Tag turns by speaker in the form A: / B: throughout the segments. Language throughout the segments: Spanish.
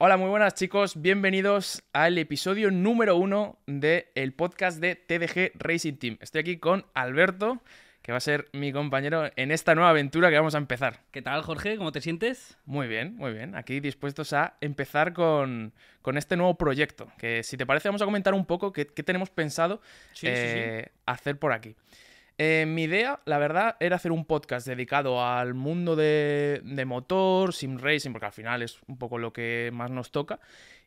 A: Hola, muy buenas chicos, bienvenidos al episodio número uno del podcast de TDG Racing Team. Estoy aquí con Alberto, que va a ser mi compañero en esta nueva aventura que vamos a empezar.
B: ¿Qué tal, Jorge? ¿Cómo te sientes?
A: Muy bien, muy bien. Aquí dispuestos a empezar con, con este nuevo proyecto. Que si te parece, vamos a comentar un poco qué, qué tenemos pensado
B: Sí, sí, sí.
A: eh, hacer por aquí. Eh, mi idea, la verdad, era hacer un podcast dedicado al mundo de, de motor, sim racing, porque al final es un poco lo que más nos toca.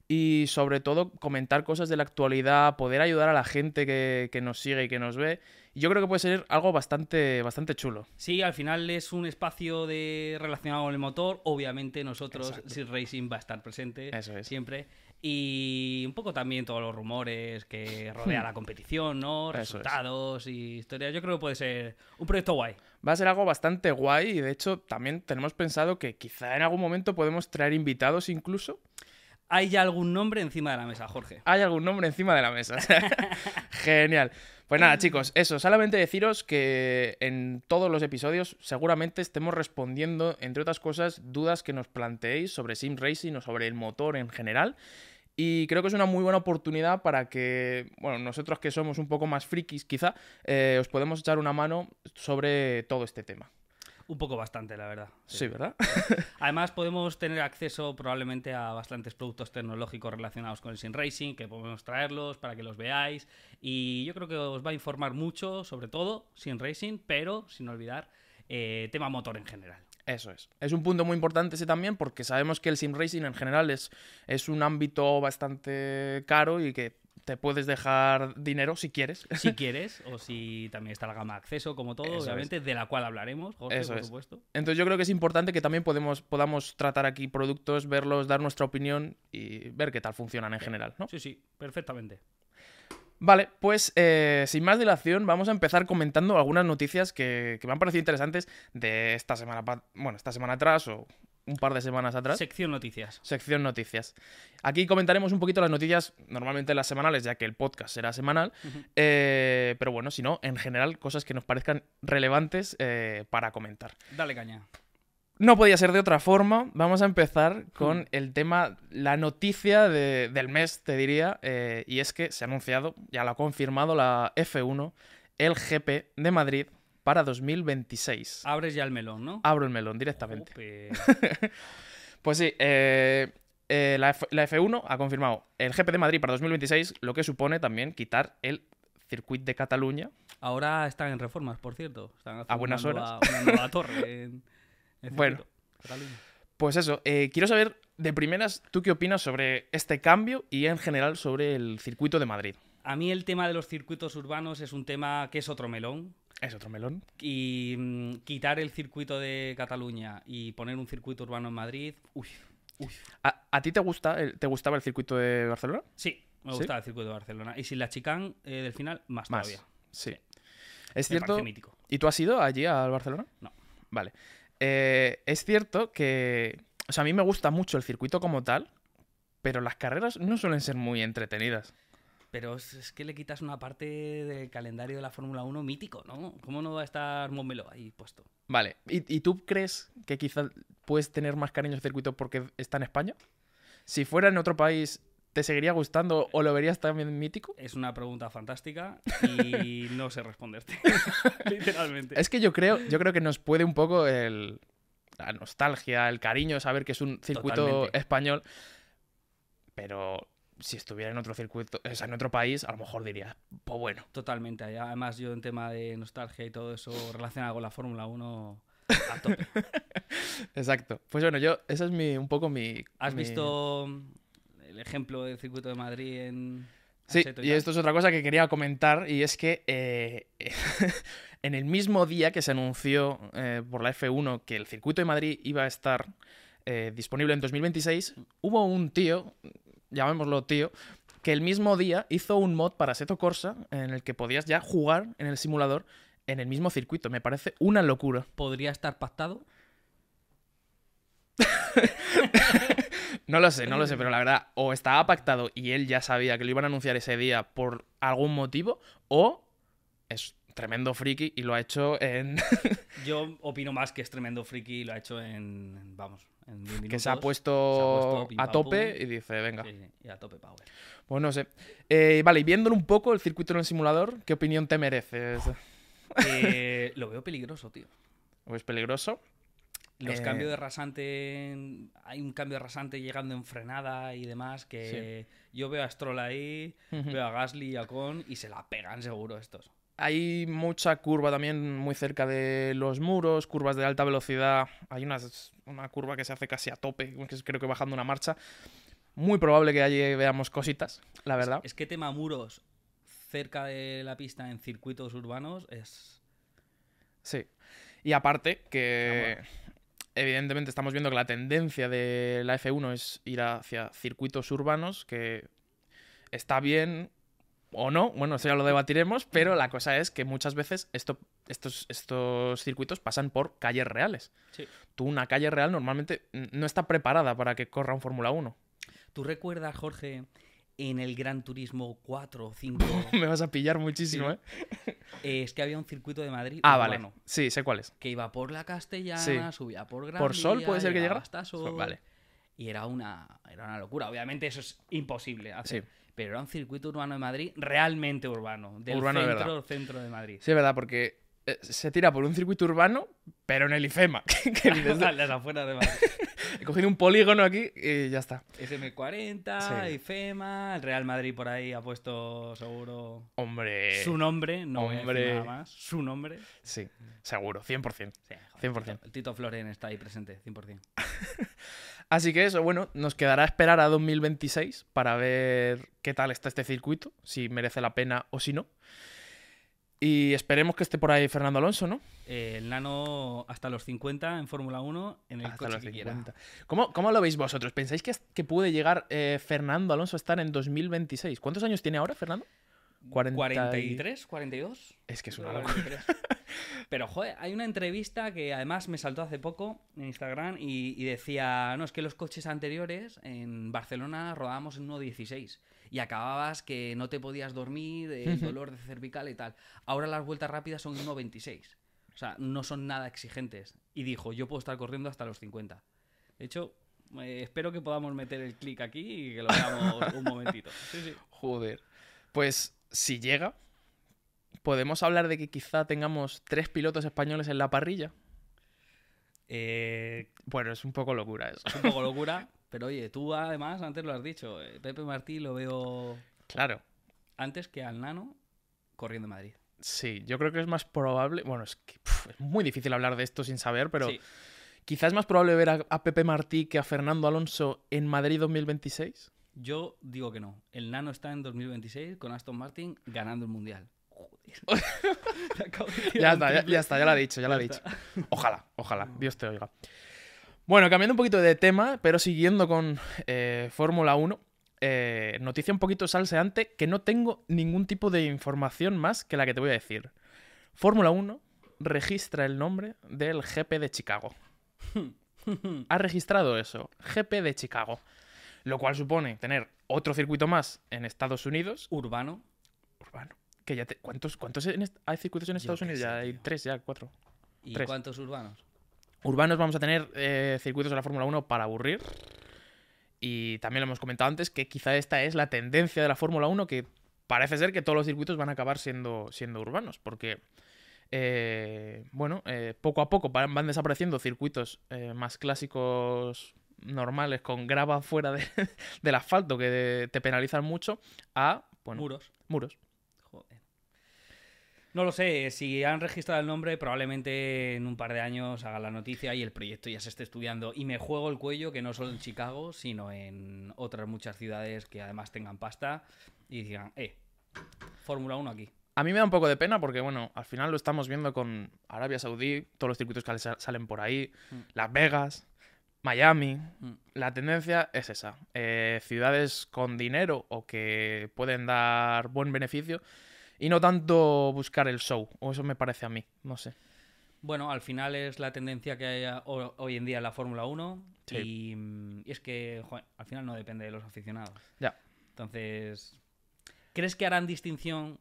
A: Y sobre todo comentar cosas de la actualidad, poder ayudar a la gente que, que nos sigue y que nos ve. Yo creo que puede ser algo bastante, bastante chulo.
B: Sí, al final es un espacio de relacionado con el motor. Obviamente nosotros. Sid Racing va a estar presente
A: Eso es.
B: siempre. Y un poco también todos los rumores que rodea la competición, ¿no?
A: Hmm. Es.
B: Resultados y historias. Yo creo que puede ser un proyecto guay.
A: Va a ser algo bastante guay y de hecho también tenemos pensado que quizá en algún momento podemos traer invitados incluso.
B: ¿Hay ya algún nombre encima de la mesa, Jorge?
A: Hay algún nombre encima de la mesa. Genial. Pues nada, chicos, eso, solamente deciros que en todos los episodios seguramente estemos respondiendo, entre otras cosas, dudas que nos planteéis sobre Sim Racing o sobre el motor en general. Y creo que es una muy buena oportunidad para que, bueno, nosotros que somos un poco más frikis, quizá, eh, os podemos echar una mano sobre todo este tema.
B: Un poco bastante, la verdad.
A: Sí, ¿verdad?
B: Además, podemos tener acceso probablemente a bastantes productos tecnológicos relacionados con el Sim Racing, que podemos traerlos para que los veáis. Y yo creo que os va a informar mucho, sobre todo, Sim Racing, pero sin olvidar eh, tema motor en general.
A: Eso es. Es un punto muy importante ese también porque sabemos que el sim racing en general es, es un ámbito bastante caro y que te puedes dejar dinero si quieres.
B: Si quieres, o si también está la gama de acceso, como todo,
A: Eso
B: obviamente, de la cual hablaremos, Jorge,
A: Eso
B: por
A: es.
B: supuesto.
A: Entonces yo creo que es importante que también podemos, podamos tratar aquí productos, verlos, dar nuestra opinión y ver qué tal funcionan en general, ¿no?
B: Sí, sí, perfectamente.
A: Vale, pues eh, sin más dilación vamos a empezar comentando algunas noticias que, que me han parecido interesantes de esta semana, bueno, esta semana atrás o un par de semanas atrás.
B: Sección noticias.
A: Sección noticias. Aquí comentaremos un poquito las noticias, normalmente las semanales, ya que el podcast será semanal. Eh, pero bueno, si no, en general, cosas que nos parezcan relevantes eh, para comentar.
B: Dale caña.
A: No podía ser de otra forma. Vamos a empezar con el tema, la noticia de- del mes, te diría. eh, y es que se ha anunciado, ya lo ha confirmado la F1, el GP de Madrid para 2026.
B: Abres ya el melón, ¿no?
A: Abro el melón directamente. Pues sí, eh, eh, la, F- la F1 ha confirmado el GP de Madrid para 2026, lo que supone también quitar el circuito de Cataluña.
B: Ahora están en reformas, por cierto. Están haciendo
A: A buenas
B: una nueva, una nueva torre en, en
A: Bueno.
B: Cataluña.
A: Pues eso, eh, quiero saber de primeras, ¿tú qué opinas sobre este cambio y en general sobre el circuito de Madrid?
B: A mí el tema de los circuitos urbanos es un tema que es otro melón.
A: Es otro melón.
B: Y mm, quitar el circuito de Cataluña y poner un circuito urbano en Madrid, uy, uy.
A: ¿A, a ti te, gusta el- te gustaba el circuito de Barcelona?
B: Sí, me
A: ¿Sí?
B: gusta el circuito de Barcelona. Y sin la chicán eh, del final, más,
A: Más.
B: todavía.
A: Sí. Es
B: Me
A: cierto. ¿Y tú has ido allí al Barcelona?
B: No.
A: Vale. Eh, es cierto que. O sea, a mí me gusta mucho el circuito como tal, pero las carreras no suelen ser muy entretenidas.
B: Pero es, que le quitas una parte del calendario de la Fórmula 1 mítico, ¿no? ¿Cómo no va a estar Montmeló ahí puesto?
A: Vale. ¿Y, y tú crees que quizá puedes tener más cariño al circuito porque está en España? Si fuera en otro país, ¿te seguiría gustando o lo verías también mítico?
B: Es una pregunta fantástica y no sé responderte. Literalmente.
A: Es que yo creo, yo creo que nos puede un poco el, la nostalgia, el cariño saber que es un circuito
B: Totalmente.
A: español. Pero si estuviera en otro circuito, o sea, en otro país, a lo mejor diría, pues bueno.
B: Totalmente. Además, yo en tema de nostalgia y todo eso relacionado con la Fórmula 1, a tope.
A: Exacto. Pues bueno, yo, esa es mi, un poco mi.
B: ¿Has
A: mi-
B: visto ejemplo del circuito de Madrid en
A: Sí, y esto es otra cosa que quería comentar, y es que eh, en el mismo día que se anunció eh, por la F1 que el circuito de Madrid iba a estar eh, disponible en 2026, hubo un tío, llamémoslo tío, que el mismo día hizo un mod para Seto Corsa en el que podías ya jugar en el simulador en el mismo circuito. Me parece una locura.
B: ¿Podría estar pactado?
A: No lo sé, no lo sé, pero la verdad, o estaba pactado y él ya sabía que lo iban a anunciar ese día por algún motivo, o es tremendo friki y lo ha hecho en...
B: Yo opino más que es tremendo friki y lo ha hecho en, vamos, en 10
A: que se ha puesto,
B: se ha puesto pim,
A: a tope y dice, venga.
B: Sí, sí, y a tope power.
A: Pues no sé. Eh, vale, y viéndolo un poco el circuito en el simulador, ¿qué opinión te mereces?
B: Eh, lo veo peligroso, tío.
A: ¿Es peligroso?
B: Los
A: Eh,
B: cambios de rasante, hay un cambio de rasante llegando en frenada y demás que yo veo a Stroll ahí, veo a Gasly y a Con y se la pegan seguro estos.
A: Hay mucha curva también muy cerca de los muros, curvas de alta velocidad. Hay unas- una curva que se hace casi a tope, que es creo que bajando una marcha. Muy probable que allí veamos cositas, la verdad.
B: Es que tema muros cerca de la pista en circuitos urbanos es...
A: Sí. Y aparte que evidentemente estamos viendo que la tendencia de la F1 es ir hacia circuitos urbanos, que está bien o no, bueno, eso ya lo debatiremos, pero la cosa es que muchas veces esto, estos, estos circuitos pasan por calles reales.
B: Sí.
A: Tú una calle real normalmente no está preparada para que corra un Fórmula 1.
B: ¿Tú recuerdas, Jorge, en el Gran Turismo 4 o 5?
A: Me vas a pillar muchísimo,
B: Sí.
A: ¿eh?
B: eh, es que había un circuito de Madrid
A: Ah, vale. Sí, sé cuál es.
B: que iba por la Castellana,
A: Sí.
B: subía por Gran
A: ¿Por Sol
B: Vía,
A: puede ser que llegara?
B: hasta Sol,
A: Vale.
B: Y era una, era una locura. Obviamente eso es imposible hacer.
A: Sí.
B: Pero era un circuito urbano de Madrid realmente urbano. Del
A: Urbano de
B: centro,
A: verdad.
B: centro de Madrid.
A: Sí, es verdad, porque se tira por un circuito urbano, pero en el IFEMA. que
B: A las afueras de Madrid.
A: He cogido un polígono aquí y ya está.
B: SM40,
A: Sí.
B: IFEMA, el Real Madrid por ahí ha puesto seguro
A: Hombre.
B: su nombre, no
A: hombre.
B: nada más, su nombre.
A: Sí, seguro, 100%.
B: Sí, joder,
A: 100%.
B: Tito- El Tito Floren está ahí presente, 100%.
A: Así que eso, bueno, nos quedará esperar a 2026 para ver qué tal está este circuito, si merece la pena o si no. Y esperemos que esté por ahí Fernando Alonso, ¿no?
B: Eh, el nano hasta los 50 en Fórmula 1 en el
A: Hasta
B: coche
A: los
B: que quiera.
A: 50. ¿Cómo, cómo lo veis vosotros? ¿Pensáis que, que puede llegar eh, Fernando Alonso a estar en 2026? ¿Cuántos años tiene ahora, Fernando? 40 y-
B: 43, 42.
A: Es que es una locura.
B: 43. Pero, joder, hay una entrevista que además me saltó hace poco en Instagram y, y decía, no, es que los coches anteriores en Barcelona rodábamos en 1.16 y acababas que no te podías dormir, el dolor de cervical y tal. Ahora las vueltas rápidas son 1.26. O sea, no son nada exigentes. Y dijo, yo puedo estar corriendo hasta los 50. De hecho, eh, espero que podamos meter el clic aquí y que lo veamos un momentito. Sí, sí.
A: Joder. Pues si llega, podemos hablar de que quizá tengamos tres pilotos españoles en la parrilla.
B: Eh,
A: Bueno, es un poco locura eso.
B: Es un poco locura, pero oye, tú además antes lo has dicho, eh, Pepe Martí lo veo
A: Claro.
B: antes que al Nano corriendo en Madrid.
A: Sí, yo creo que es más probable. Bueno, es que es muy difícil hablar de esto sin saber, pero
B: Sí.
A: quizás es más probable ver a, a Pepe Martí que a Fernando Alonso en Madrid 2026.
B: Yo digo que no. El Nano está en 2026 con Aston Martin ganando el Mundial. Joder.
A: Ya está, ya, ya está, ya lo ha dicho, ya lo ha
B: Ya
A: dicho. Ojalá, ojalá, Dios te oiga. Bueno, cambiando un poquito de tema, pero siguiendo con eh, Fórmula 1, eh, noticia un poquito salseante que no tengo ningún tipo de información más que la que te voy a decir. Fórmula 1 registra el nombre del GP de Chicago. Ha registrado eso, GP de Chicago. Lo cual supone tener otro circuito más en Estados Unidos,
B: Urbano.
A: urbano. Que ya te- ¿Cuántos, cuántos en est- hay circuitos en Estados Unidos?
B: sé,
A: ya hay
B: tío.
A: tres, ya cuatro.
B: ¿Y
A: Tres.
B: cuántos urbanos?
A: Urbanos vamos a tener eh, circuitos de la Fórmula 1 para aburrir. Y también lo hemos comentado antes que quizá esta es la tendencia de la Fórmula 1 que parece ser que todos los circuitos van a acabar siendo, siendo urbanos. Porque, eh, bueno, eh, poco a poco van, van desapareciendo circuitos eh, más clásicos normales con grava fuera de- del asfalto que te penalizan mucho a, bueno,
B: Muros.
A: muros.
B: No lo sé, si han registrado el nombre, probablemente en un par de años haga la noticia y el proyecto ya se esté estudiando. Y me juego el cuello que no solo en Chicago, sino en otras muchas ciudades que además tengan pasta y digan, eh, Fórmula 1 aquí.
A: A mí me da un poco de pena porque, bueno, al final lo estamos viendo con Arabia Saudí, todos los circuitos que sal- salen por ahí,
B: Mm.
A: Las Vegas, Miami.
B: Mm.
A: La tendencia es esa. Eh, ciudades con dinero o que pueden dar buen beneficio y no tanto buscar el show. O eso me parece a mí, no sé.
B: Bueno, al final es la tendencia que hay hoy en día en la Fórmula 1
A: Sí.
B: y, mm, y es que joder, al final no depende de los aficionados.
A: Ya.
B: Entonces, ¿crees que harán distinción?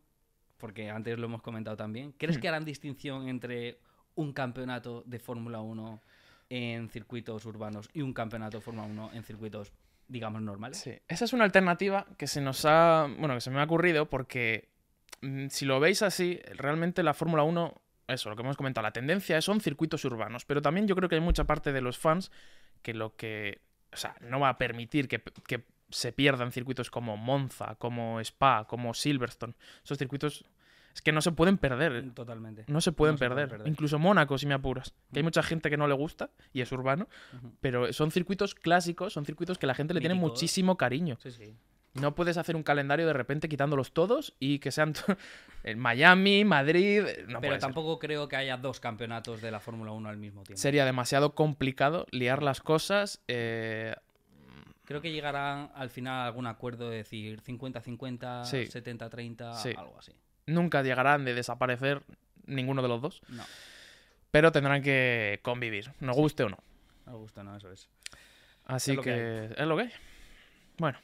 B: Porque antes lo hemos comentado también. ¿Crees
A: Hmm.
B: que harán distinción entre un campeonato de Fórmula 1 en circuitos urbanos y un campeonato de Fórmula 1 en circuitos, digamos, normales.
A: Sí, esa es una alternativa que se nos ha, bueno, que se me ha ocurrido porque si lo veis así, realmente la Fórmula 1, eso, lo que hemos comentado, la tendencia es- son circuitos urbanos, pero también yo creo que hay mucha parte de los fans que lo que, o sea, no va a permitir que, que se pierdan circuitos como Monza, como Spa, como Silverstone. Esos circuitos es que no se pueden perder.
B: Totalmente.
A: No se pueden
B: No se pueden
A: perder. Incluso Mónaco, si me apuras. Que hay
B: Mm.
A: mucha gente que no le gusta y es urbano, pero son circuitos clásicos, son circuitos que la gente le tiene muchísimo cariño.
B: Sí, sí.
A: No puedes hacer un calendario de repente quitándolos todos y que sean en Miami, Madrid. No
B: Pero
A: ser.
B: tampoco creo que haya dos campeonatos de la Fórmula 1 al mismo tiempo.
A: Sería demasiado complicado liar las cosas. eh,
B: Creo que llegarán al final a algún acuerdo de decir 50-50,
A: Sí.
B: 70-30,
A: Sí.
B: algo así.
A: nunca llegarán de desaparecer ninguno de los dos,
B: No,
A: pero tendrán que convivir, nos guste o no.
B: no me gusta, no, eso es.
A: Así
B: Es
A: que,
B: que
A: es lo que hay. Bueno.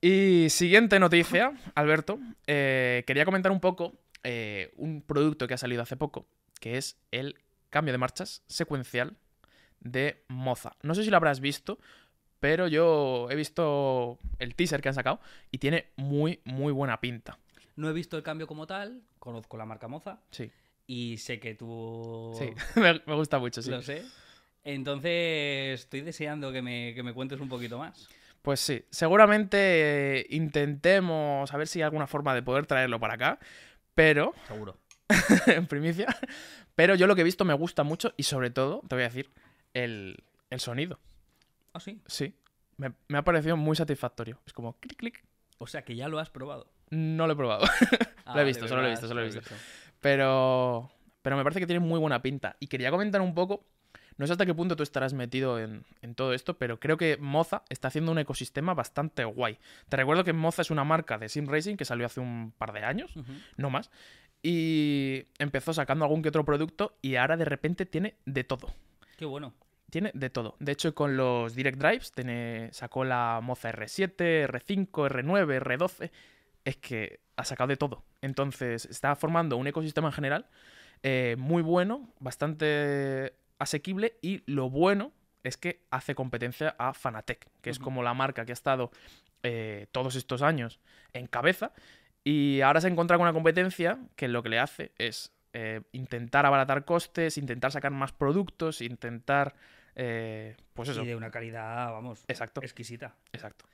A: Y siguiente noticia, Alberto. eh, quería comentar un poco eh, un producto que ha salido hace poco, que es el cambio de marchas secuencial de Moza. No sé si lo habrás visto, pero yo he visto el teaser que han sacado y tiene muy, muy buena pinta.
B: No he visto el cambio como tal, conozco la marca Moza
A: Sí,
B: y sé que tú...
A: sí. me, gusta mucho, sí.
B: Lo sé. Entonces estoy deseando que me, que me cuentes un poquito más.
A: Pues sí, seguramente intentemos a ver si hay alguna forma de poder traerlo para acá, pero
B: Seguro.
A: en primicia. Pero yo lo que he visto me gusta mucho y sobre todo, te voy a decir, el, el sonido.
B: Ah, sí.
A: Sí, me, me ha parecido muy satisfactorio. Es como clic, clic.
B: O sea que ya lo has probado.
A: No lo he probado,
B: Ah,
A: he visto, solo lo he visto, solo lo he visto. pero, pero me parece que tiene muy buena pinta. Y quería comentar un poco, no sé hasta qué punto tú estarás metido en, en todo esto, pero creo que Moza está haciendo un ecosistema bastante guay. Te recuerdo que Moza es una marca de Sim Racing que salió hace un par de años, no más. Y empezó sacando algún que otro producto y ahora de repente tiene de todo.
B: Qué bueno.
A: Tiene de todo. De hecho, con los Direct Drives tiene, sacó la Moza R7, R5, R9, R12. Es que ha sacado de todo. Entonces, está formando un ecosistema en general eh, muy bueno, bastante asequible y lo bueno es que hace competencia a Fanatec, que es como la marca que ha estado eh, todos estos años en cabeza y ahora se encuentra con una competencia que lo que le hace es eh, intentar abaratar costes, intentar sacar más productos, intentar... eh, pues eso.
B: Y de una calidad, vamos,
A: Exacto,
B: exquisita.
A: exacto.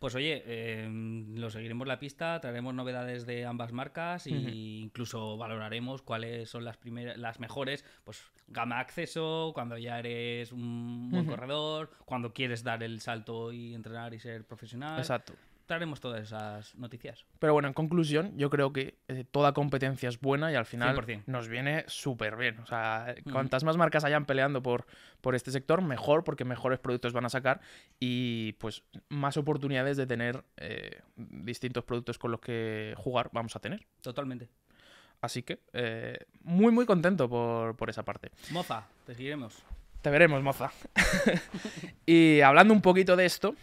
B: Pues oye, eh, lo seguiremos la pista, traeremos novedades de ambas marcas e incluso valoraremos cuáles son las primeras, las mejores, pues gama acceso, cuando ya eres un buen corredor, cuando quieres dar el salto y entrenar y ser profesional.
A: Exacto.
B: Traeremos todas esas noticias.
A: Pero bueno, en conclusión, yo creo que eh, toda competencia es buena y al final
B: 100%.
A: nos viene súper bien. O sea, cuantas más marcas hayan peleando por, por este sector, mejor, porque mejores productos van a sacar y pues más oportunidades de tener eh, distintos productos con los que jugar vamos a tener.
B: Totalmente.
A: Así que eh, muy, muy contento por, por esa parte.
B: Moza, te seguiremos.
A: Te veremos, moza. y hablando un poquito de esto,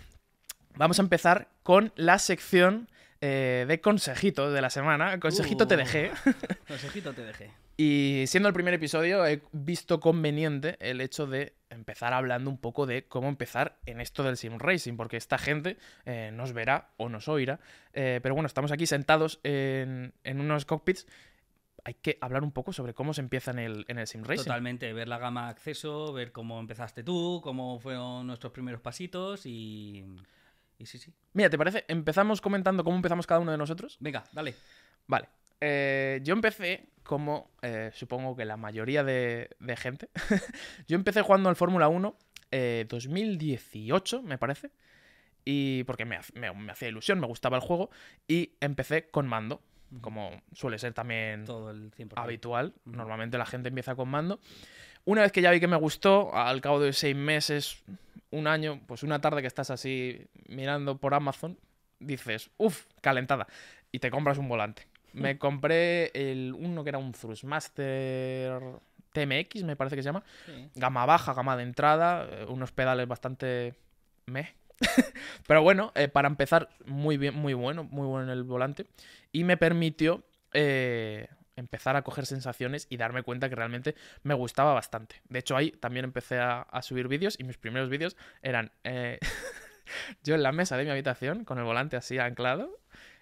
A: vamos a empezar con la sección eh, de consejitos de la semana. Consejito te
B: Uh.
A: dejé.
B: Consejito te dejé.
A: Y siendo el primer episodio, he visto conveniente el hecho de empezar hablando un poco de cómo empezar en esto del sim racing, porque esta gente eh, nos verá o nos oirá. Eh, pero bueno, estamos aquí sentados en, en unos cockpits. Hay que hablar un poco sobre cómo se empieza en el, en el sim racing.
B: Totalmente, ver la gama de acceso, ver cómo empezaste tú, cómo fueron nuestros primeros pasitos y... Y sí, sí.
A: Mira, ¿te parece? Empezamos comentando cómo empezamos cada uno de nosotros.
B: Venga, dale.
A: Vale. Eh, yo empecé como, eh, supongo que la mayoría de, de gente, yo empecé jugando al Fórmula 1 eh, 2018, me parece, y porque me, ha- me- me hacía ilusión, me gustaba el juego, y empecé con mando, como suele ser también
B: Todo el 100%.
A: habitual. Normalmente la gente empieza con mando. Una vez que ya vi que me gustó, al cabo de seis meses, un año, pues una tarde que estás así mirando por Amazon, dices, uff, calentada. Y te compras un volante. Me compré el uno que era un Thrustmaster TMX, me parece que se llama.
B: Sí.
A: Gama baja, gama de entrada, eh, unos pedales bastante meh. Pero bueno, eh, para empezar, muy bien, muy bueno, muy bueno el volante. Y me permitió eh, empezar a coger sensaciones y darme cuenta que realmente me gustaba bastante. De hecho, ahí también empecé a, a subir vídeos y mis primeros vídeos eran eh, yo en la mesa de mi habitación con el volante así anclado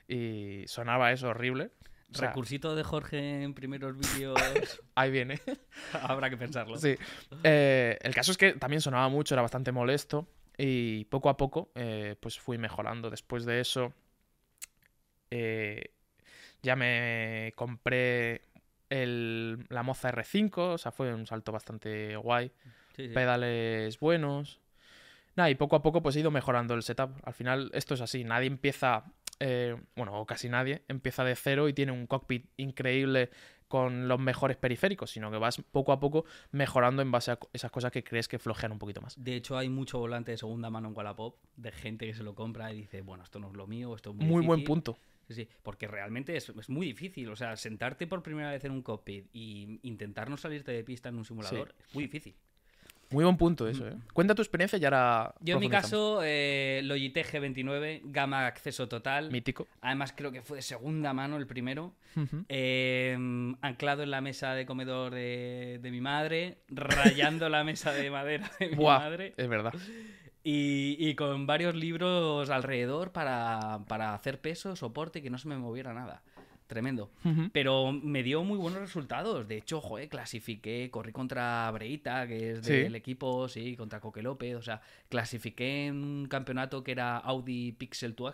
A: y sonaba eso horrible. O sea,
B: Recursito de Jorge en primeros vídeos.
A: ahí viene.
B: Habrá que pensarlo.
A: Sí. Eh, el caso es que también sonaba mucho, era bastante molesto. Y poco a poco, eh, pues fui mejorando. Después de eso, eh, ya me compré el- la Moza R5. O sea, fue un salto bastante guay.
B: Sí, sí.
A: Pedales buenos. Nada, y poco a poco pues he ido mejorando el setup. Al final esto es así. Nadie empieza, eh, bueno, o casi nadie, empieza de cero y tiene un cockpit increíble con los mejores periféricos, sino que vas poco a poco mejorando en base a esas cosas que crees que flojean un poquito más.
B: De hecho, hay mucho volante de segunda mano en Wallapop de gente que se lo compra y dice, bueno, esto no es lo mío, esto es muy
A: Muy buen
B: difícil".
A: punto.
B: Sí, porque realmente es, es muy difícil. O sea, sentarte por primera vez en un cockpit y intentar no salirte de pista en un simulador es muy difícil.
A: Muy buen punto eso, ¿eh? Cuenta tu experiencia y ahora
B: Yo en mi caso, eh, Logitech G29, gama acceso total.
A: Mítico.
B: Además creo que fue de segunda mano el primero. Eh, anclado en la mesa de comedor de, de mi madre, rayando la mesa de madera de mi
A: Buah,
B: madre
A: es verdad.
B: Y, y con varios libros alrededor para, para hacer peso, soporte y que no se me moviera nada. Tremendo. Pero me dio muy buenos resultados. De hecho, joder, clasifiqué, corrí contra Breita, que es
A: Sí.
B: del equipo, sí, contra Coque López. O sea, clasifiqué en un campeonato que era Audi Pixel to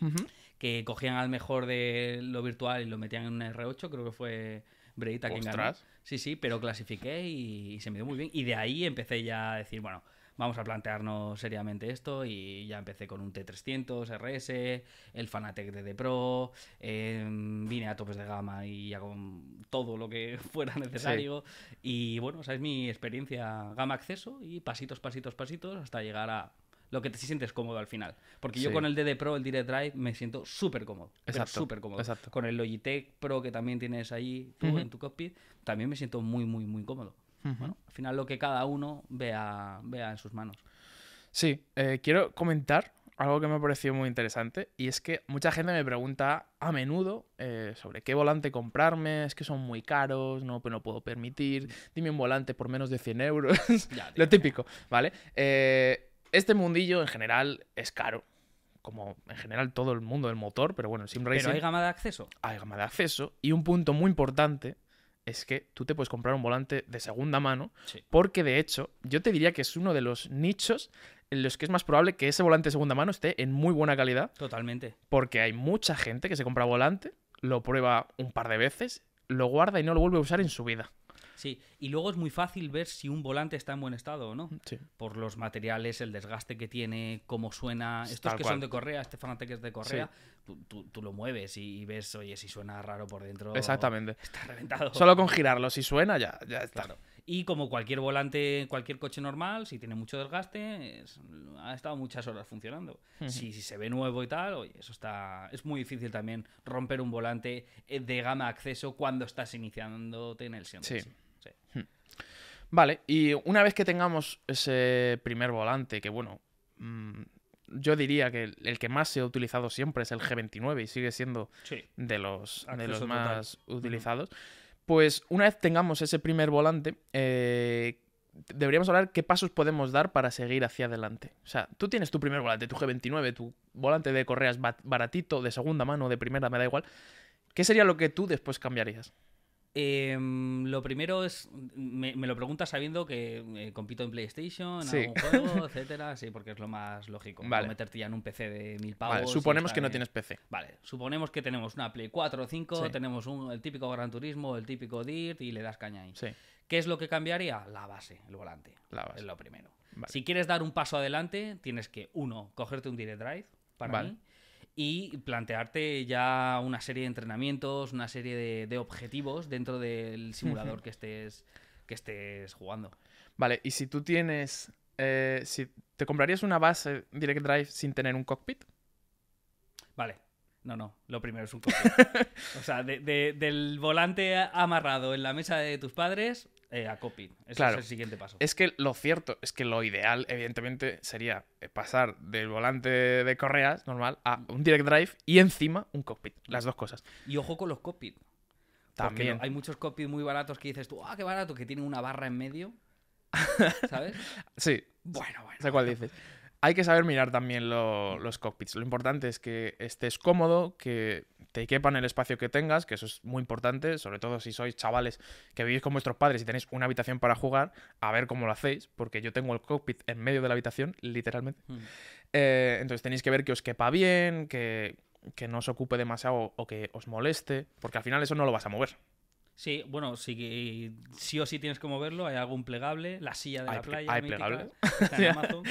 A: Ujú.
B: que cogían al mejor de lo virtual y lo metían en un R8, creo que fue Breita quien ganó. Sí, sí, pero clasifiqué y, y se me dio muy bien. Y de ahí empecé ya a decir, bueno, vamos a plantearnos seriamente esto y ya empecé con un T300 RS, el Fanatec The Pro, eh, vine a topes de gama y ya con todo lo que fuera necesario. Y bueno, esa es mi experiencia gama acceso y pasitos, pasitos, pasitos hasta llegar a lo que te sientes cómodo al final. Porque yo con el DD Pro, el Direct Drive, me siento súper cómodo.
A: Exacto,
B: Súper cómodo.
A: exacto.
B: Con el Logitech Pro que también tienes ahí tú en tu cockpit, también me siento muy, muy, muy cómodo. Bueno, al final lo que cada uno vea, vea en sus manos.
A: Sí, eh, quiero comentar algo que me ha parecido muy interesante y es que mucha gente me pregunta a menudo eh, sobre qué volante comprarme, es que son muy caros, no, no puedo permitir, dime un volante por menos de 100 euros,
B: Ya,
A: lo típico, ¿vale? Eh, este mundillo en general es caro, como en general todo el mundo del motor, pero bueno, el sim racing
B: Pero hay gama de acceso.
A: hay gama de acceso y un punto muy importante es que tú te puedes comprar un volante de segunda mano
B: Sí.
A: porque de hecho yo te diría que es uno de los nichos en los que es más probable que ese volante de segunda mano esté en muy buena calidad
B: Totalmente.
A: porque hay mucha gente que se compra volante, lo prueba un par de veces, lo guarda y no lo vuelve a usar en su vida.
B: Sí. Y luego es muy fácil ver si un volante está en buen estado o no.
A: Sí.
B: Por los materiales, el desgaste que tiene, cómo suena. Estos
A: Tal
B: que
A: cual.
B: son de correa, este Fanatec es de correa, tú, tú- tú lo mueves y ves, oye, si suena raro por dentro.
A: Exactamente.
B: Está reventado.
A: Solo con girarlo, si suena, ya, ya está.
B: Claro. Y como cualquier volante, cualquier coche normal, si tiene mucho desgaste, es- ha estado muchas horas funcionando. Si, si se ve nuevo y tal, oye, eso está. Es muy difícil también romper un volante eh, de gama acceso cuando estás iniciándote en el sim
A: Sí.
B: Sí.
A: Vale, y una vez que tengamos ese primer volante, que bueno, mm, yo diría que el, el que más se ha utilizado siempre es el G29 y sigue siendo
B: Sí.
A: de los, de los
B: total.
A: más utilizados. Pues una vez tengamos ese primer volante, eh, deberíamos hablar qué pasos podemos dar para seguir hacia adelante. O sea, tú tienes tu primer volante, tu G29, tu volante de correas ba- baratito, de segunda mano, de primera, me da igual. ¿Qué sería lo que tú después cambiarías?
B: Em, lo primero es. Me, me lo preguntas sabiendo que eh, compito en PlayStation, en
A: Sí.
B: algún juego, etcétera. Sí, porque es lo más lógico. no
A: Vale.
B: meterte ya en un PC de mil pavos.
A: Vale, suponemos que no
B: en-
A: tienes PC.
B: Vale, suponemos que tenemos una Play 4 o 5,
A: Sí.
B: tenemos un, el típico Gran Turismo, el típico DIRT y le das caña ahí.
A: Sí,
B: ¿Qué es lo que cambiaría? La base, el volante.
A: la base.
B: Es lo primero.
A: Vale.
B: Si quieres dar un paso adelante, tienes que, uno, cogerte un Direct Drive, para mí, y plantearte ya una serie de entrenamientos, una serie de, de objetivos dentro del simulador que estés que estés jugando.
A: Vale, y si tú tienes. eh, si ¿Te comprarías una base Direct Drive sin tener un cockpit?
B: Vale. No, no, lo primero es un cockpit. o sea, de- de- del volante amarrado en la mesa de tus padres eh, a cockpit. Ese
A: Claro.
B: es el siguiente paso.
A: Es que lo cierto es que lo ideal, evidentemente, sería eh, pasar del volante de correas normal a un Direct Drive y encima un cockpit. Las dos cosas.
B: Y ojo con los cockpit.
A: También.
B: hay muchos cockpits muy baratos que dices tú, ah, qué barato, que tiene una barra en medio. ¿Sabes?
A: Sí,
B: Bueno, bueno.
A: sé cuál dices. Hay que saber mirar también lo- los cockpits. Lo importante es que estés cómodo, que te quepa en el espacio que tengas, que eso es muy importante, sobre todo si sois chavales que vivís con vuestros padres y tenéis una habitación para jugar, a ver cómo lo hacéis, porque yo tengo el cockpit en medio de la habitación, literalmente.
B: Mm.
A: Eh, entonces tenéis que ver que os quepa bien, que, que no os ocupe demasiado o que os moleste, porque al final eso no lo vas a mover.
B: Sí, bueno, sí, sí o sí tienes que moverlo, hay algún plegable, la silla de
A: Hay
B: la playa.
A: hay
B: mítica,
A: plegable.
B: que está en Amazon,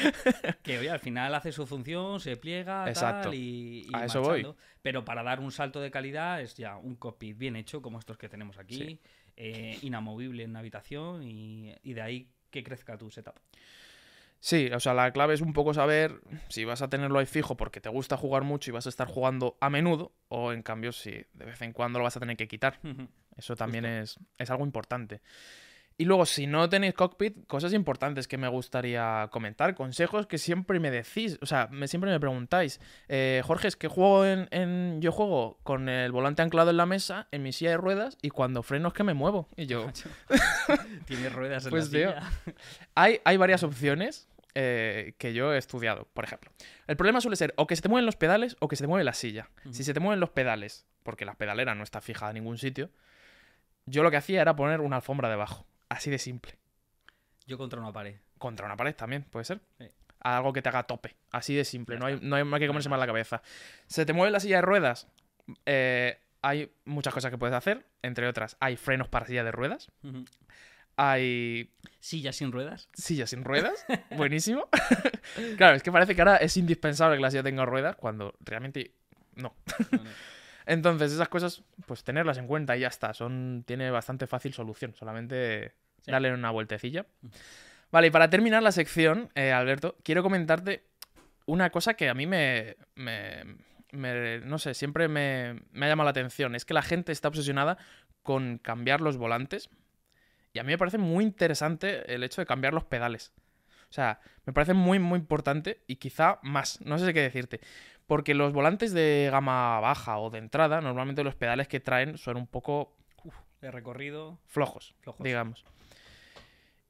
B: que oye, al final hace su función, se pliega
A: Exacto.
B: tal y, y
A: A eso voy.
B: Pero para dar un salto de calidad es ya un cockpit bien hecho, como estos que tenemos aquí,
A: Sí.
B: eh, inamovible en la habitación y, y de ahí que crezca tu setup.
A: Sí, o sea, la clave es un poco saber si vas a tenerlo ahí fijo porque te gusta jugar mucho y vas a estar jugando a menudo, o en cambio si de vez en cuando lo vas a tener que quitar. Eso también es, es algo importante. Y luego, si no tenéis cockpit, cosas importantes que me gustaría comentar, consejos que siempre me decís, o sea, me, siempre me preguntáis, eh, Jorge, es que juego en, en- Yo juego con el volante anclado en la mesa, en mi silla de ruedas, y cuando freno es que me muevo. Y yo,
B: Tiene ruedas en
A: Pues,
B: la
A: tío,
B: silla.
A: hay, hay varias opciones eh, que yo he estudiado, por ejemplo. El problema suele ser o que se te mueven los pedales o que se te mueve la silla. Si se te mueven los pedales, porque la pedalera no está fija en ningún sitio, yo lo que hacía era poner una alfombra debajo. Así de simple.
B: Yo contra una pared.
A: Contra una pared también, puede ser.
B: Sí.
A: Algo que te haga tope. Así de simple. No hay, no, hay, que comerse más la cabeza. Se te mueve la silla de ruedas. eh, hay muchas cosas que puedes hacer. Entre otras, hay frenos para silla de ruedas. Hay
B: Silla sin ruedas.
A: silla sin ruedas. Buenísimo. claro, es que parece que ahora es indispensable que la silla tenga ruedas cuando realmente no.
B: No, no.
A: Entonces, esas cosas, pues tenerlas en cuenta y ya está. Son, tiene bastante fácil solución. Solamente
B: Sí.
A: darle una vueltecilla. Vale, y para terminar la sección, eh, Alberto, quiero comentarte una cosa que a mí me. me- me- no sé, siempre me, me ha llamado la atención. Es que la gente está obsesionada con cambiar los volantes. Y a mí me parece muy interesante el hecho de cambiar los pedales. O sea, me parece muy, muy importante y quizá más. No sé qué decirte. Porque los volantes de gama baja o de entrada, normalmente los pedales que traen son un poco
B: De recorrido.
A: flojos,
B: Flojos.
A: digamos.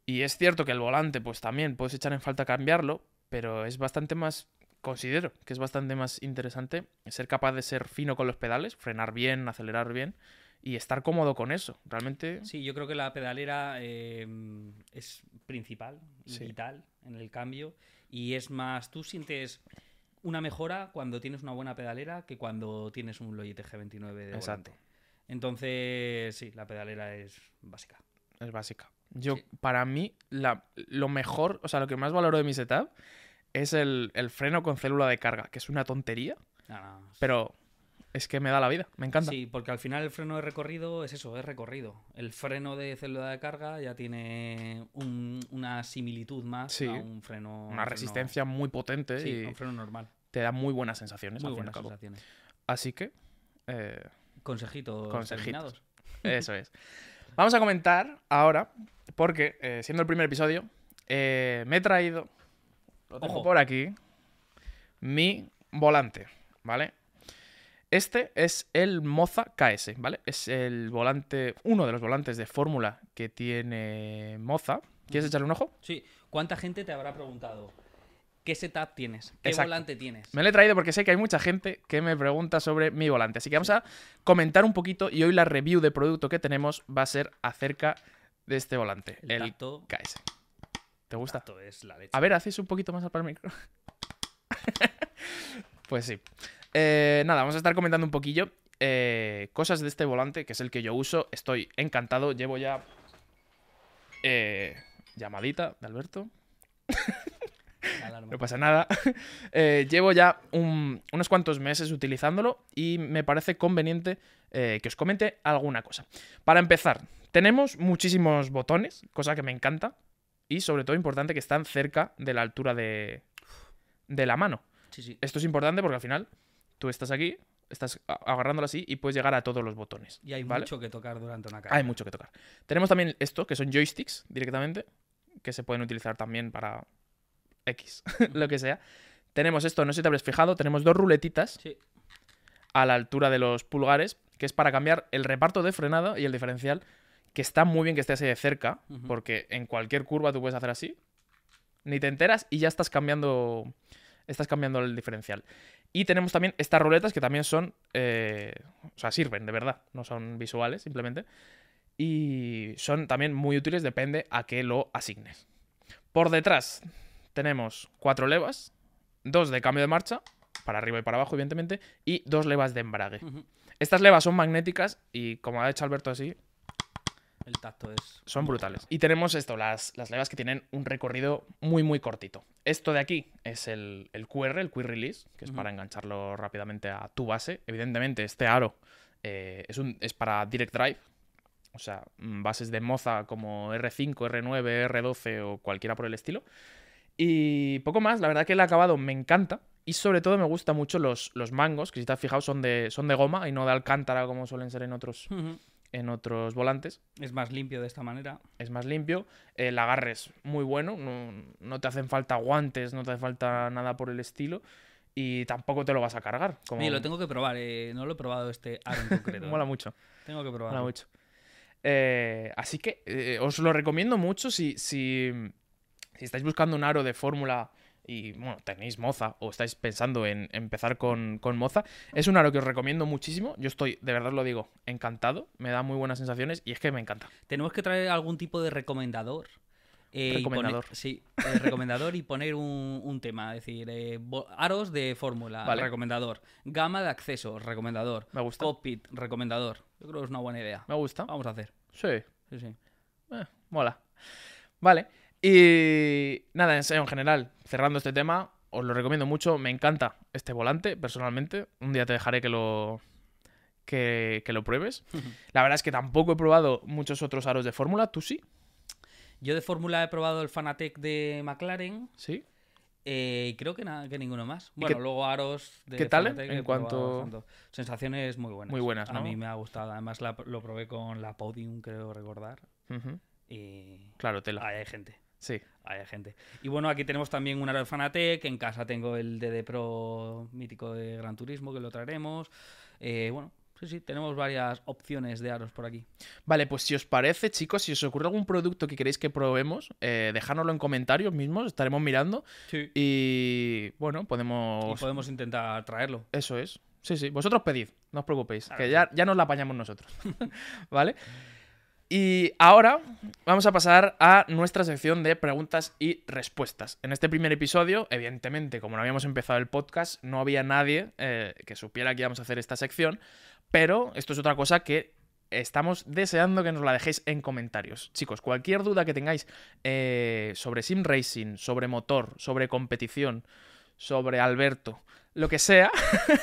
A: Y es cierto que el volante, pues también puedes echar en falta cambiarlo, pero es bastante más, considero que es bastante más interesante ser capaz de ser fino con los pedales, frenar bien, acelerar bien y estar cómodo con eso. Realmente,
B: Sí, yo creo que la pedalera eh, es principal
A: Sí.
B: vital en el cambio. Y es más, tú sientes una mejora cuando tienes una buena pedalera que cuando tienes un Logitech G29 de
A: Exacto.
B: volante. Entonces, sí, la pedalera es básica.
A: es básica. Yo,
B: Sí.
A: para mí, la- lo mejor, o sea, lo que más valoro de mi setup es el, el freno con célula de carga, que es una tontería,
B: es-
A: pero es que me da la vida, me encanta.
B: Sí, porque al final el freno de recorrido es eso, es recorrido. El freno de célula de carga ya tiene un- una similitud más
A: Sí.
B: a un freno.
A: Una
B: freno-
A: resistencia muy potente
B: Sí,
A: y
B: a un freno normal.
A: te da muy buenas sensaciones.
B: Muy
A: al fin
B: buenas
A: cabo.
B: sensaciones.
A: Así que, eh,
B: Consejitos,
A: Consejitos. eso es. Vamos a comentar ahora, porque eh, siendo el primer episodio, eh, me he traído, lo tengo
B: Ojo.
A: por aquí, mi volante, ¿vale? Este es el Moza KS, ¿vale? Es el volante, uno de los volantes de fórmula que tiene Moza. ¿Quieres echarle un ojo?
B: Sí, ¿cuánta gente te habrá preguntado qué setup tienes? ¿Qué
A: Exacto.
B: volante tienes?
A: Me lo he traído porque sé que hay mucha gente que me pregunta sobre mi volante. Así que vamos a comentar un poquito y hoy la review de producto que tenemos va a ser acerca de este volante,
B: El
A: el,
B: tacto,
A: KS. ¿Te gusta?
B: tacto es la leche.
A: A ver, haces un poquito más para el micro. pues sí. Eh, nada, vamos a estar comentando un poquillo eh, cosas de este volante, que es el que yo uso. Estoy encantado. Llevo ya eh, llamadita de Alberto. No pasa nada. Eh, llevo ya un- unos cuantos meses utilizándolo y me parece conveniente eh, que os comente alguna cosa. Para empezar, tenemos muchísimos botones, cosa que me encanta. Y sobre todo importante que están cerca de la altura de, de la mano.
B: Sí, sí.
A: Esto es importante porque al final tú estás aquí, estás agarrándolo así y puedes llegar a todos los botones.
B: Y hay
A: ¿vale?
B: mucho que tocar durante una carga.
A: Hay mucho que tocar. Tenemos también esto, que son joysticks directamente, que se pueden utilizar también para X, lo que sea. Tenemos esto, no sé si te habrás fijado, tenemos dos ruletitas
B: Sí.
A: a la altura de los pulgares que es para cambiar el reparto de frenada y el diferencial, que está muy bien que esté así de cerca, porque en cualquier curva tú puedes hacer así, ni te enteras y ya estás cambiando, estás cambiando el diferencial. Y tenemos también estas ruletas que también son, eh, o sea, sirven de verdad, no son visuales simplemente. Y son también muy útiles, depende a qué lo asignes. Por detrás tenemos cuatro levas, dos de cambio de marcha, para arriba y para abajo, evidentemente, y dos levas de embrague. Estas levas son magnéticas y, como ha hecho Alberto así,
B: El tacto es.
A: son brutales. Y tenemos esto, las, las levas que tienen un recorrido muy, muy cortito. Esto de aquí es el, el QR, el Quick Release, que es para engancharlo rápidamente a tu base. Evidentemente, este aro eh, es, un, es para Direct Drive. O sea, mm, bases de Moza como R5, R9, R12 o cualquiera por el estilo. Y poco más, la verdad que el acabado me encanta. Y sobre todo me gustan mucho los, los mangos, que si te has fijado son de, son de goma y no de alcántara como suelen ser en otros. En otros volantes
B: Es más limpio de esta manera.
A: es más limpio. El agarre es muy bueno. No, no te hacen falta guantes, no te hace falta nada por el estilo. Y tampoco te lo vas a cargar. Como...
B: Oye, lo tengo que probar. eh, No lo he probado este aro en concreto.
A: Mola mucho.
B: Tengo que
A: Mola
B: probarlo.
A: mucho. Eh, así que eh, os lo recomiendo mucho si, si, si estáis buscando un aro de fórmula y bueno, tenéis moza o estáis pensando en empezar con, con moza. Es un aro que os recomiendo muchísimo. Yo estoy, de verdad lo digo, encantado. Me da muy buenas sensaciones y es que me encanta.
B: Tenemos que traer algún tipo de recomendador. eh, y poner-
A: Recomendador.
B: sí, eh, recomendador y poner un, un tema. Es decir, eh, aros de fórmula,
A: Vale.
B: recomendador. Gama de accesos, recomendador.
A: Me gusta.
B: Cockpit, recomendador. Yo creo que es una buena idea.
A: Me gusta.
B: Vamos a hacer.
A: Sí.
B: Sí, sí.
A: Mola. Vale. Y nada, en en general, cerrando este tema, os lo recomiendo mucho. Me encanta este volante, personalmente. Un día te dejaré que lo. Que, que lo pruebes. La verdad es que tampoco he probado muchos otros aros de fórmula. ¿Tú sí?
B: Yo de fórmula he probado el Fanatec de McLaren.
A: Sí.
B: eh, y creo que, nada, que ninguno más.
A: ¿Y
B: Bueno, luego aros de
A: qué tal,
B: Fanatec
A: en cuanto-.
B: Sensaciones muy buenas.
A: Muy buenas,
B: A
A: ¿no?
B: mí me ha gustado. Además la- lo probé con la Podium, creo recordar. Y
A: Claro, tela.
B: ahí hay gente.
A: Sí.
B: Hay gente. Y bueno, aquí tenemos también un aro de Fanatec. En casa tengo el DD Pro mítico de Gran Turismo, que lo traeremos. Eh, bueno, sí, sí, tenemos varias opciones de aros por aquí.
A: Vale, pues si os parece, chicos, si os ocurre algún producto que queréis que probemos, eh, dejárnoslo en comentarios mismos, estaremos mirando.
B: Sí.
A: Y bueno,
B: Y
A: podemos.
B: podemos intentar traerlo.
A: Eso es. Sí, sí. Vosotros pedid, no os preocupéis.
B: Claro
A: que
B: que
A: ya, ya nos la apañamos nosotros. ¿Vale? Y ahora vamos a pasar a nuestra sección de preguntas y respuestas. En este primer episodio, evidentemente, como no habíamos empezado el podcast, no había nadie eh, que supiera que íbamos a hacer esta sección, pero esto es otra cosa que estamos deseando que nos la dejéis en comentarios. Chicos, cualquier duda que tengáis eh, sobre sim racing, sobre motor, sobre competición, sobre Alberto, lo que sea,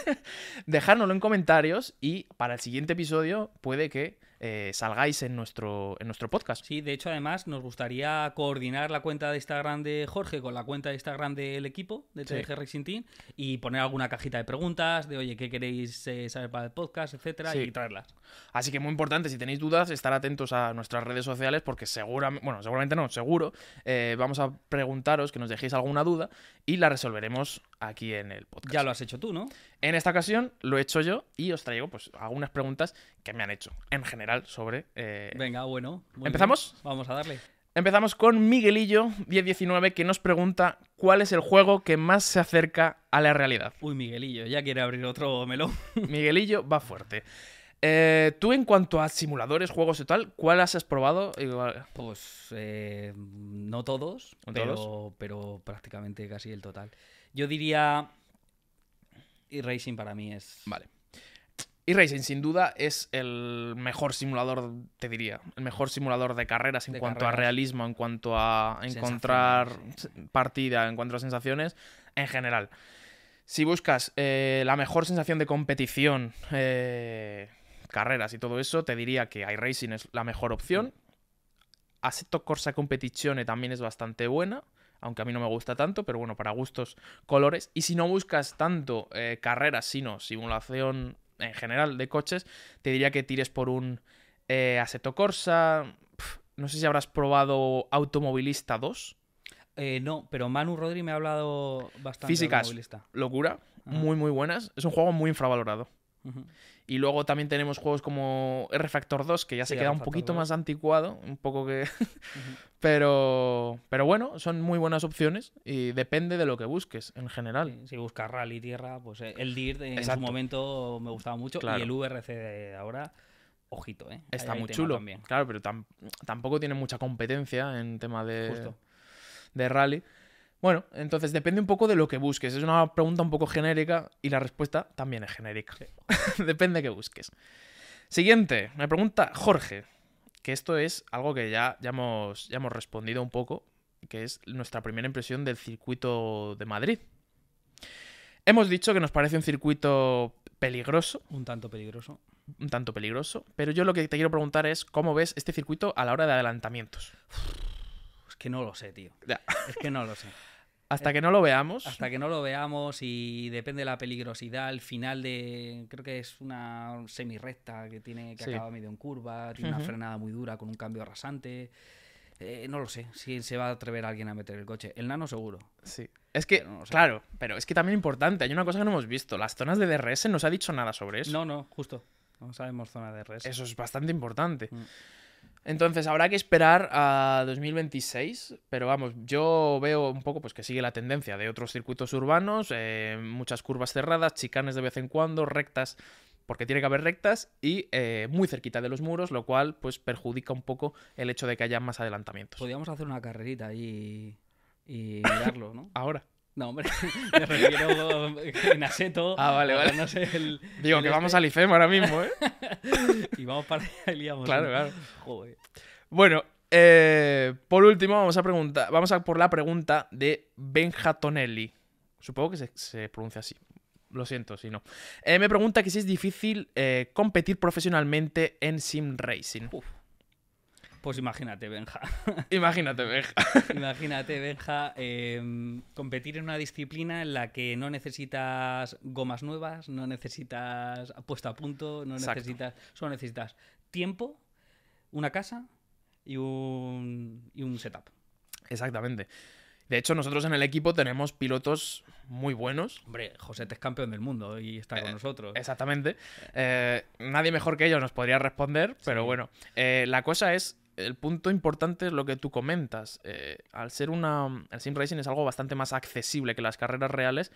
A: dejárnoslo en comentarios y para el siguiente episodio puede que eh, salgáis en nuestro, en nuestro podcast.
B: Sí, de hecho, además, nos gustaría coordinar la cuenta de Instagram de Jorge con la cuenta de Instagram del equipo de
A: Sí.
B: TDG Racing Team y poner alguna cajita de preguntas de, oye, ¿qué queréis eh, saber para el podcast, etcétera,
A: Sí.
B: y traerlas.
A: Así que muy importante, si tenéis dudas, estar atentos a nuestras redes sociales porque seguramente, bueno, seguramente no, seguro, eh, vamos a preguntaros que nos dejéis alguna duda y la resolveremos aquí en el podcast.
B: Ya lo has hecho tú, ¿no?
A: En esta ocasión lo he hecho yo y os traigo pues algunas preguntas que me han hecho en general sobre... eh,
B: Venga, bueno. bien.
A: ¿Empezamos?
B: Vamos a darle.
A: Empezamos con Miguelillo 1019 que nos pregunta cuál es el juego que más se acerca a la realidad.
B: Uy, Miguelillo, ya quiere abrir otro melón.
A: Miguelillo va fuerte. Eh, Tú en cuanto a simuladores, juegos y tal, ¿cuál has probado?
B: Pues eh, no todos,
A: ¿No
B: pero,
A: todos?
B: pero prácticamente casi el total. Yo diría. Y Racing para mí es.
A: Vale. Y Racing, sin duda, es el mejor simulador, te diría. El mejor simulador de carreras en
B: De
A: cuanto a realismo, en cuanto a encontrar partida, en cuanto a sensaciones, en general. Si buscas eh, la mejor sensación de competición, eh, carreras y todo eso, te diría que iRacing es la mejor opción. Assetto Corsa Competizione también es bastante buena, aunque a mí no me gusta tanto, pero bueno, para gustos, colores. Y si no buscas tanto eh, carreras, sino simulación en general de coches, te diría que tires por un eh, Assetto Corsa. No sé si habrás probado Automovilista 2.
B: Eh, no, pero Manu Rodri me ha hablado bastante
A: Físicas.
B: de automovilista.
A: Locura, muy muy buenas. Es un juego muy infravalorado. Y luego también tenemos juegos como R Factor 2, que ya se
B: Sí,
A: queda un poquito
B: 2.
A: más anticuado, un poco que... Pero, pero bueno, son muy buenas opciones y depende de lo que busques en general.
B: Sí, Si buscas rally tierra, pues eh, el DIR en
A: Exacto.
B: su momento me gustaba mucho
A: Claro.
B: y el VRC de ahora, ojito, ¿eh?
A: Está muy chulo.
B: también.
A: Claro, pero tam- tampoco tiene mucha competencia en tema de,
B: Justo.
A: de rally. Bueno, entonces depende un poco de lo que busques. Es una pregunta un poco genérica y la respuesta también es genérica. depende de qué busques. Siguiente, me pregunta Jorge, que esto es algo que ya, ya, hemos, ya hemos respondido un poco, que es nuestra primera impresión del circuito de Madrid. Hemos dicho que nos parece un circuito peligroso,
B: Un tanto peligroso.
A: un tanto peligroso, pero yo lo que te quiero preguntar es cómo ves este circuito a la hora de adelantamientos.
B: Es que no lo sé, tío.
A: Ya.
B: Es que no lo sé.
A: Hasta que no lo veamos,
B: Hasta que no lo veamos y depende de la peligrosidad, el final de. Creo que es una semi-recta que tiene que
A: Sí.
B: acaba medio en curva, tiene una
A: Ujú.
B: frenada muy dura con un cambio rasante. Eh, no lo sé si se va a atrever alguien a meter el coche. El nano seguro.
A: sí. Es que,
B: Pero no
A: claro, pero es que también importante, hay una cosa que no hemos visto, las zonas de DRS no se ha dicho nada sobre eso.
B: No, no, justo. No sabemos zona de res.
A: Eso es bastante importante.
B: Mm.
A: Entonces habrá que esperar a 2026, pero vamos, yo veo un poco pues que sigue la tendencia de otros circuitos urbanos, eh, muchas curvas cerradas, chicanes de vez en cuando, rectas, porque tiene que haber rectas y eh, muy cerquita de los muros, lo cual pues perjudica un poco el hecho de que haya más adelantamientos.
B: Podríamos hacer una carrerita ahí y mirarlo, ¿no?
A: Ahora.
B: No, hombre, me refiero en aseto.
A: Ah, vale, vale.
B: No sé, el,
A: Digo
B: el
A: que vamos
B: este,
A: al IFEM ahora mismo, ¿eh?
B: Y vamos para allá liamos.
A: claro,
B: ¿no?
A: claro.
B: Joder.
A: Bueno, eh, por último, vamos a preguntar. Vamos a por la pregunta de Benja Tonelli. Supongo que se, se pronuncia así. Lo siento si no. Eh, me pregunta que si es difícil eh, competir profesionalmente en sim racing.
B: Uf. Pues imagínate, Benja.
A: Imagínate, Benja.
B: Imagínate, Benja, em, competir en una disciplina en la que no necesitas gomas nuevas, no necesitas puesta a punto, no
A: Exacto.
B: necesitas. Solo necesitas tiempo, una casa y un, y un setup.
A: Exactamente. De hecho, nosotros en el equipo tenemos pilotos muy buenos.
B: Hombre, José es campeón del mundo y está con
A: Eh,
B: nosotros.
A: Exactamente. Eh, nadie mejor que ellos nos podría responder, pero
B: Sí.
A: bueno. Eh, la cosa es, el punto importante es lo que tú comentas. Eh, al ser una... El sim racing es algo bastante más accesible que las carreras reales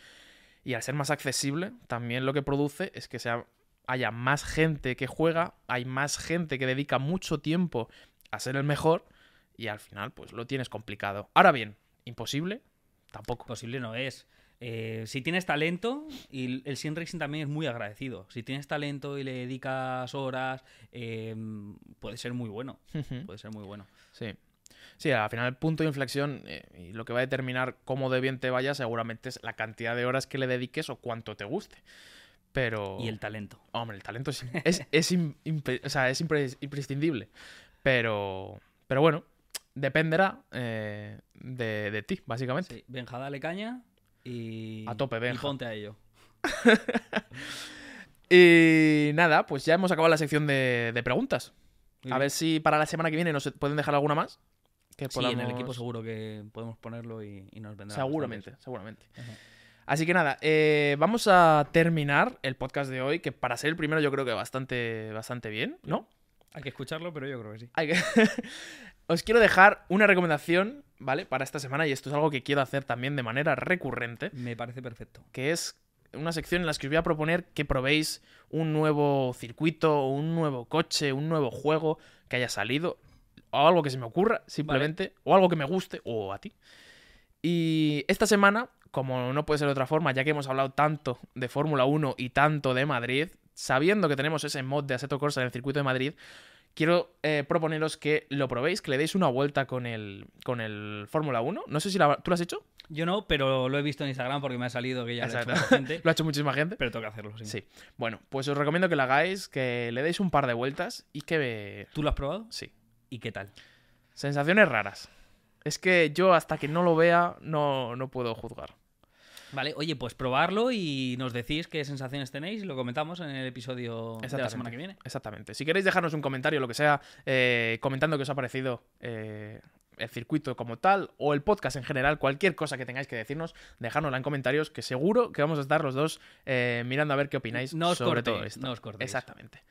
A: y al ser más accesible, también lo que produce es que sea, haya más gente que juega, hay más gente que dedica mucho tiempo a ser el mejor y al final pues lo tienes complicado. Ahora bien, imposible, tampoco.
B: Posible no es. Eh, si tienes talento, y el sim racing también es muy agradecido. Si tienes talento y le dedicas horas, eh, puede ser muy bueno. Puede ser muy bueno.
A: Sí. Sí, al final el punto de inflexión eh, y lo que va a determinar cómo de bien te vaya seguramente es la cantidad de horas que le dediques o cuánto te guste. Pero...
B: Y el talento.
A: Hombre, el talento es, es, es im- impre- o sea, es impre- imprescindible. Pero... Pero bueno, dependerá eh, de, de ti, básicamente.
B: Sí, Benja, dale caña y.
A: A tope,
B: Y
A: Benja.
B: ponte a ello.
A: Y nada, pues ya hemos acabado la sección de, de preguntas.
B: Muy
A: A
B: bien.
A: ver si para la semana que viene nos pueden dejar alguna más. Que
B: Sí, en el equipo seguro que podemos ponerlo y, y nos vendrá.
A: Seguramente, seguramente.
B: Ajá.
A: Así que nada, eh, vamos a terminar el podcast de hoy, que para ser el primero yo creo que bastante, bastante bien, ¿no?
B: Hay que escucharlo, pero yo creo que sí.
A: Hay que- Os quiero dejar una recomendación, ¿vale? Para esta semana, y esto es algo que quiero hacer también de manera recurrente,
B: Me parece perfecto.
A: que es una sección en la que os voy a proponer que probéis un nuevo circuito, un nuevo coche, un nuevo juego que haya salido, o algo que se me ocurra, simplemente, o algo que me guste, o a ti. Y esta semana, como no puede ser de otra forma, ya que hemos hablado tanto de Fórmula 1 y tanto de Madrid, sabiendo que tenemos ese mod de Assetto Corsa en el circuito de Madrid, quiero eh, proponeros que lo probéis, que le deis una vuelta con el, con el Fórmula 1. No sé si la- tú lo has hecho.
B: Yo no, pero lo he visto en Instagram porque me ha salido que ya lo ha hecho mucha gente.
A: Lo ha hecho muchísima gente.
B: pero tengo que hacerlo, sí.
A: Sí. Bueno, pues os recomiendo que lo hagáis, que le deis un par de vueltas y que...
B: ¿Tú lo has probado?
A: Sí.
B: ¿Y qué tal?
A: Sensaciones raras. Es que yo hasta que no lo vea no, no puedo juzgar.
B: Vale, oye, pues probarlo y nos decís qué sensaciones tenéis y lo comentamos en el episodio de la semana que viene.
A: Exactamente. Si queréis dejarnos un comentario, lo que sea, eh, comentando qué os ha parecido, eh, el circuito como tal o el podcast en general, cualquier cosa que tengáis que decirnos, dejárnosla en comentarios, que seguro que vamos a estar los dos eh, mirando a ver qué opináis
B: No
A: sobre
B: cortéis,
A: todo esto.
B: no os cortéis.
A: Exactamente.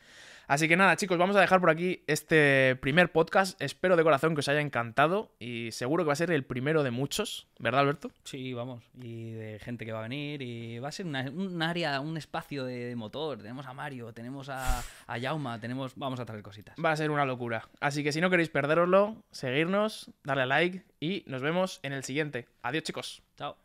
A: Así que nada, chicos, vamos a dejar por aquí este primer podcast. Espero de corazón que os haya encantado y seguro que va a ser el primero de muchos, ¿verdad, Alberto?
B: Sí, vamos. Y de gente que va a venir. Y va a ser una- un área, un espacio de, de motor. Tenemos a Mario, tenemos a, a Jauma, tenemos. Vamos a traer cositas.
A: Va a ser una locura. Así que si no queréis perderoslo, seguirnos, darle a like y nos vemos en el siguiente. Adiós, chicos.
B: Chao.